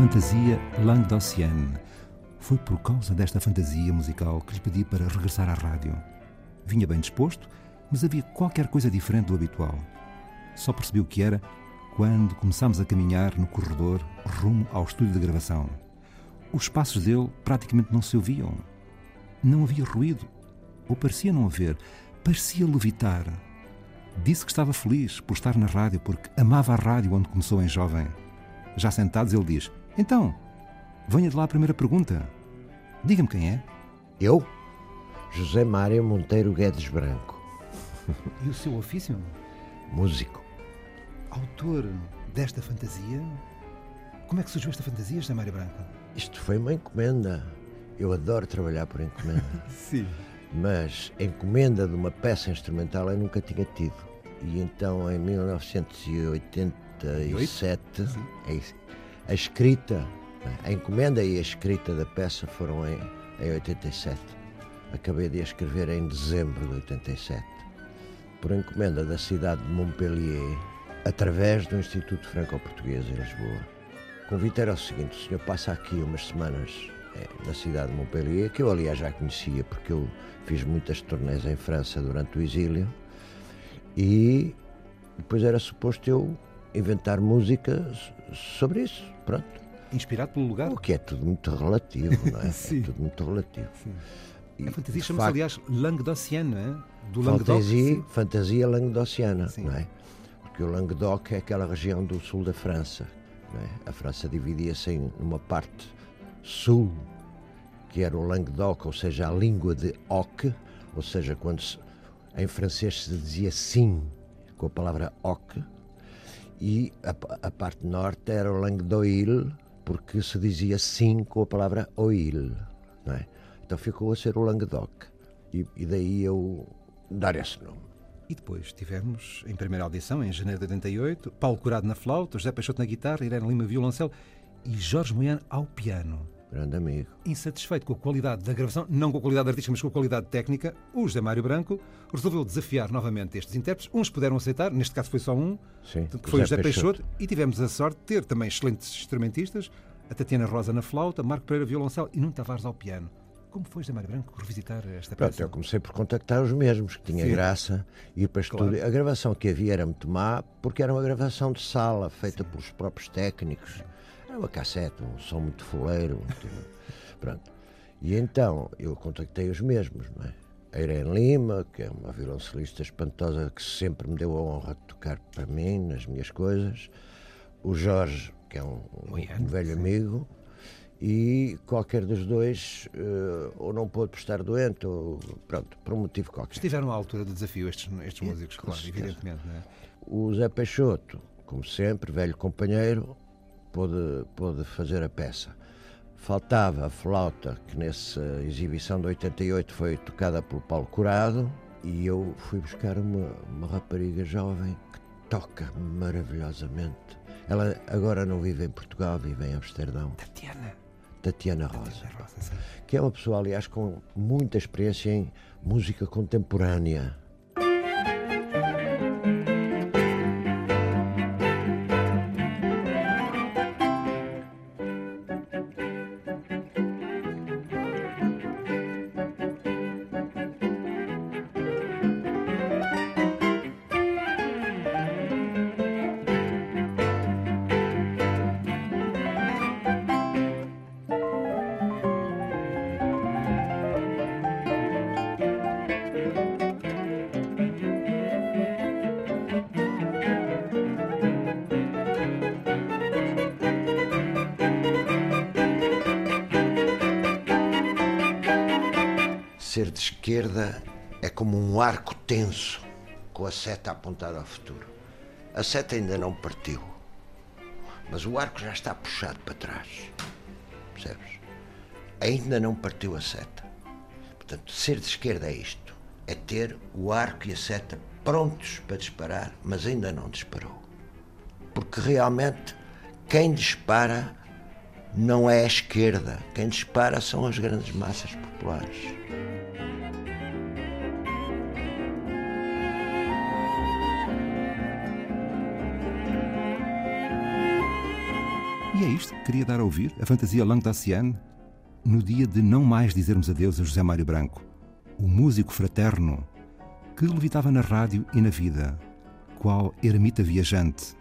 Fantasia Languedocienne. Foi por causa desta fantasia musical que lhe pedi para regressar à rádio. Vinha bem disposto, mas havia qualquer coisa diferente do habitual. Só percebi o que era quando começámos a caminhar no corredor rumo ao estúdio de gravação. Os passos dele praticamente não se ouviam. Não havia ruído, ou parecia não haver, parecia levitar. Disse que estava feliz por estar na rádio, porque amava a rádio onde começou em jovem. Já sentados, ele diz: Então, venha de lá a primeira pergunta. Diga-me quem é. Eu? José Mário Monteiro Guedes Branco. E o seu ofício? Músico. Autor desta fantasia? Como é que surgiu esta fantasia, José Mário Branco? Isto foi uma encomenda. Eu adoro trabalhar por encomenda. Sim. Mas encomenda de uma peça instrumental eu nunca tinha tido. E então em 1987 a, escrita, a encomenda e a escrita da peça foram em, em 87. Acabei de a escrever em dezembro de 87. Por encomenda da cidade de Montpellier, através do Instituto Franco-Português em Lisboa. O convite era o seguinte: o senhor passa aqui umas semanas é, na cidade de Montpellier, que eu aliás já conhecia porque eu fiz muitas turnês em França durante o exílio, e depois era suposto eu inventar música sobre isso, pronto. Inspirado pelo lugar? O que é tudo muito relativo, não é? É tudo muito relativo. Sim. E, A fantasia chama-se, aliás, Languedocienne, não é? Do Languedoc. fantasia, fantasia languedociana, Sim. não é? Porque o Languedoc é aquela região do sul da França, é? A França dividia-se em uma parte sul, que era o Languedoc, ou seja, a língua de oc, ou seja, quando se- em francês se dizia sim com a palavra oc, e a, a parte norte era o Languedoil, porque se dizia sim com a palavra oil, não é? Então ficou a ser o Languedoc. E, e daí eu dar esse nome. E depois tivemos, em primeira audição, em janeiro de 88, Paulo Curado na flauta, José Peixoto na guitarra, Irene Lima violoncelo e Jorge Moiano ao piano. Grande amigo. Insatisfeito com a qualidade da gravação, não com a qualidade artística, mas com a qualidade técnica, o José Mário Branco resolveu desafiar novamente estes intérpretes. Uns puderam aceitar, neste caso foi só um, Sim, que foi o José José Peixoto, e tivemos a sorte de ter também excelentes instrumentistas, a Tatiana Rosa na flauta, Marco Pereira violoncelo e Nuno Tavares ao piano. Como foi, José Mário Branco, revisitar esta Pronto, peça? eu comecei por contactar os mesmos, que tinha Sim. graça ir para estúdio. Claro. A gravação que havia era muito má, porque era uma gravação de sala, feita pelos próprios técnicos. Era uma cassete, um som muito foleiro. muito- Pronto. E então eu contactei os mesmos, não é? A Irene Lima, que é uma violoncelista espantosa que sempre me deu a honra de tocar para mim, nas minhas coisas. O Jorge, que é um, um velho amigo. E qualquer dos dois eh, ou não pôde estar doente, ou pronto, por um motivo qualquer. Estiveram à altura do desafio estes, estes músicos, claro, evidentemente. Não é? O Zé Peixoto, como sempre, velho companheiro, pôde, pôde fazer a peça. Faltava a flauta, que nessa exibição de 88 foi tocada pelo Paulo Curado, e eu fui buscar uma, uma rapariga jovem que toca maravilhosamente. Ela agora não vive em Portugal, vive em Amsterdão. Tatiana. Tatiana Rosa, Tatiana Rosa, que é uma pessoa, aliás, com muita experiência em música contemporânea. Ser de esquerda é como um arco tenso, com a seta apontada ao futuro. A seta ainda não partiu, mas o arco já está puxado para trás. Percebes? Ainda não partiu a seta. Portanto, ser de esquerda é isto: é ter o arco e a seta prontos para disparar, mas ainda não disparou. Porque realmente quem dispara não é a esquerda, quem dispara são as grandes massas populares. E é isto que queria dar a ouvir, a fantasia Languedocienne, no dia de não mais dizermos adeus a José Mário Branco, o músico fraterno que levitava na rádio e na vida, qual ermita viajante